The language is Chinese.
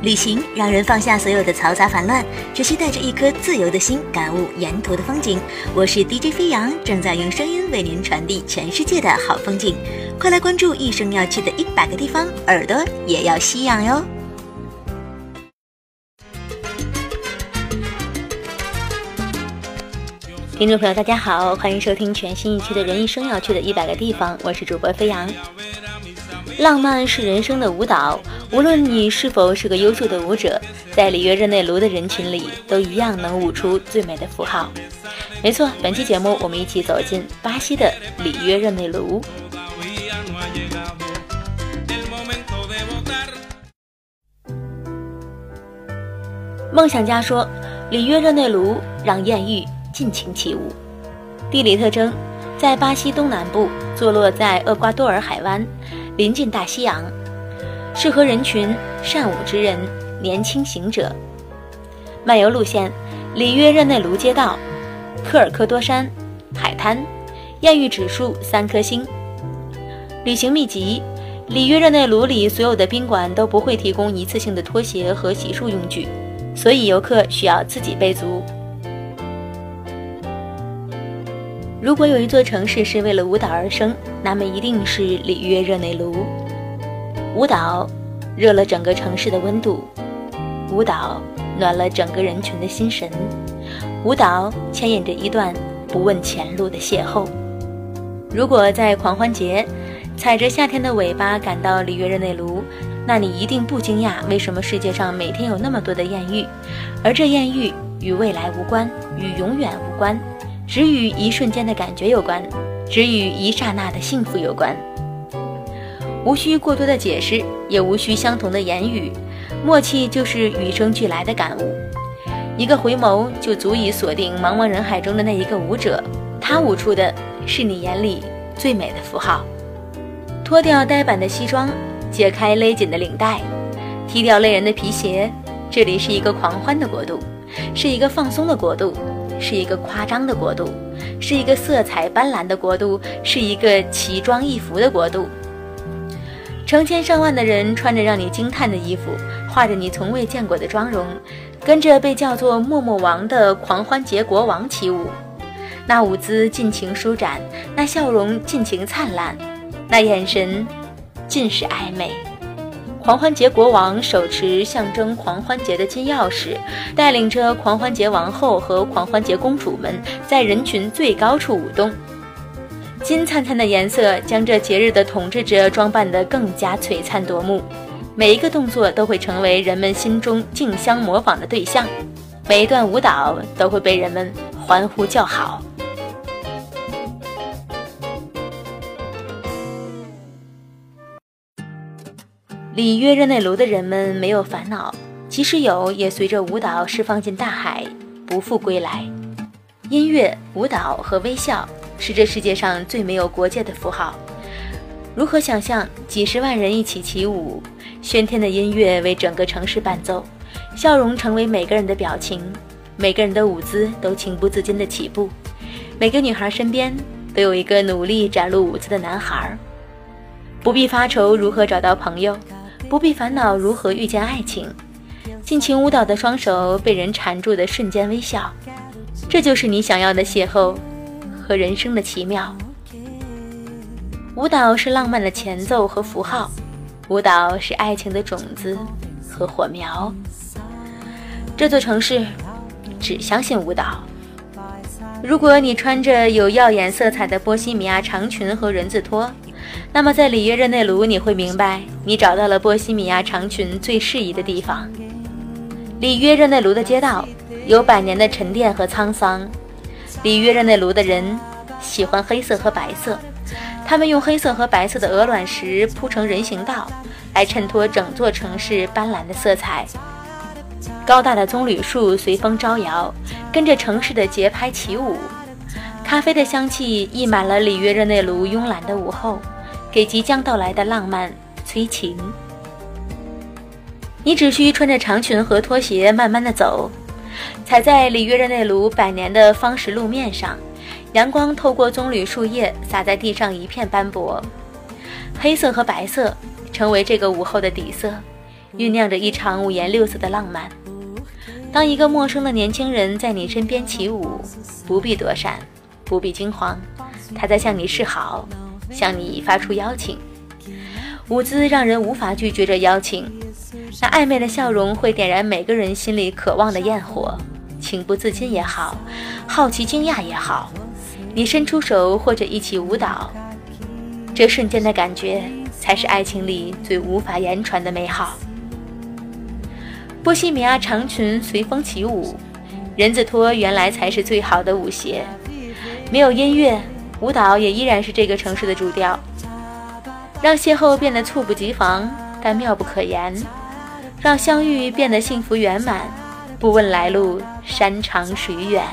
旅行让人放下所有的嘈杂烦乱，只需带着一颗自由的心，感悟沿途的风景。我是 DJ 飞扬，正在用声音为您传递全世界的好风景。快来关注一生要去的一百个地方，耳朵也要吸氧哟！听众朋友，大家好，欢迎收听全新一期的《人一生要去的一百个地方》，我是主播飞扬。浪漫是人生的舞蹈，无论你是否是个优秀的舞者，在里约热内卢的人群里，都一样能舞出最美的符号。没错，本期节目我们一起走进巴西的里约热内卢。梦想家说，里约热内卢让艳遇尽情起舞。地理特征，在巴西东南部，坐落在厄瓜多尔海湾。临近大西洋，适合人群善舞之人、年轻行者。漫游路线：里约热内卢街道、科尔科多山、海滩，艳遇指数三颗星。旅行秘籍：里约热内卢里所有的宾馆都不会提供一次性的拖鞋和洗漱用具，所以游客需要自己备足。如果有一座城市是为了舞蹈而生，那么一定是里约热内卢。舞蹈热了整个城市的温度，舞蹈暖了整个人群的心神，舞蹈牵引着一段不问前路的邂逅。如果在狂欢节踩着夏天的尾巴赶到里约热内卢，那你一定不惊讶为什么世界上每天有那么多的艳遇，而这艳遇与未来无关，与永远无关。只与一瞬间的感觉有关，只与一刹那的幸福有关。无需过多的解释，也无需相同的言语，默契就是与生俱来的感悟。一个回眸就足以锁定茫茫人海中的那一个舞者，他舞出的是你眼里最美的符号。脱掉呆板的西装，解开勒紧的领带，踢掉累人的皮鞋，这里是一个狂欢的国度，是一个放松的国度。是一个夸张的国度，是一个色彩斑斓的国度，是一个奇装异服的国度。成千上万的人穿着让你惊叹的衣服，画着你从未见过的妆容，跟着被叫做“默默王”的狂欢节国王起舞。那舞姿尽情舒展，那笑容尽情灿烂，那眼神尽是暧昧。狂欢节国王手持象征狂欢节的金钥匙，带领着狂欢节王后和狂欢节公主们在人群最高处舞动。金灿灿的颜色将这节日的统治者装扮得更加璀璨夺目，每一个动作都会成为人们心中竞相模仿的对象，每一段舞蹈都会被人们欢呼叫好。里约热内卢的人们没有烦恼，即使有，也随着舞蹈释放进大海，不复归来。音乐、舞蹈和微笑是这世界上最没有国界的符号。如何想象几十万人一起起舞，喧天的音乐为整个城市伴奏，笑容成为每个人的表情，每个人的舞姿都情不自禁地起步，每个女孩身边都有一个努力展露舞姿的男孩。不必发愁如何找到朋友。不必烦恼如何遇见爱情，尽情舞蹈的双手被人缠住的瞬间微笑，这就是你想要的邂逅和人生的奇妙。舞蹈是浪漫的前奏和符号，舞蹈是爱情的种子和火苗。这座城市只相信舞蹈。如果你穿着有耀眼色彩的波西米亚长裙和人字拖。那么，在里约热内卢，你会明白，你找到了波西米亚长裙最适宜的地方。里约热内卢的街道有百年的沉淀和沧桑。里约热内卢的人喜欢黑色和白色，他们用黑色和白色的鹅卵石铺成人行道，来衬托整座城市斑斓的色彩。高大的棕榈树随风招摇，跟着城市的节拍起舞。咖啡的香气溢满了里约热内卢慵懒的午后。给即将到来的浪漫催情。你只需穿着长裙和拖鞋，慢慢的走，踩在里约热内卢百年的方石路面上，阳光透过棕榈树叶洒在地上，一片斑驳。黑色和白色成为这个午后的底色，酝酿着一场五颜六色的浪漫。当一个陌生的年轻人在你身边起舞，不必躲闪，不必惊慌，他在向你示好，向你发出邀请。舞姿让人无法拒绝这邀请，那暧昧的笑容会点燃每个人心里渴望的焰火。情不自禁也好，好奇惊讶也好，你伸出手或者一起舞蹈，这瞬间的感觉才是爱情里最无法言传的美好。波西米亚长裙随风起舞，人字拖原来才是最好的舞鞋。没有音乐舞蹈也依然是这个城市的主调。让邂逅变得猝不及防但妙不可言。让相遇变得幸福圆满不问来路山长水远。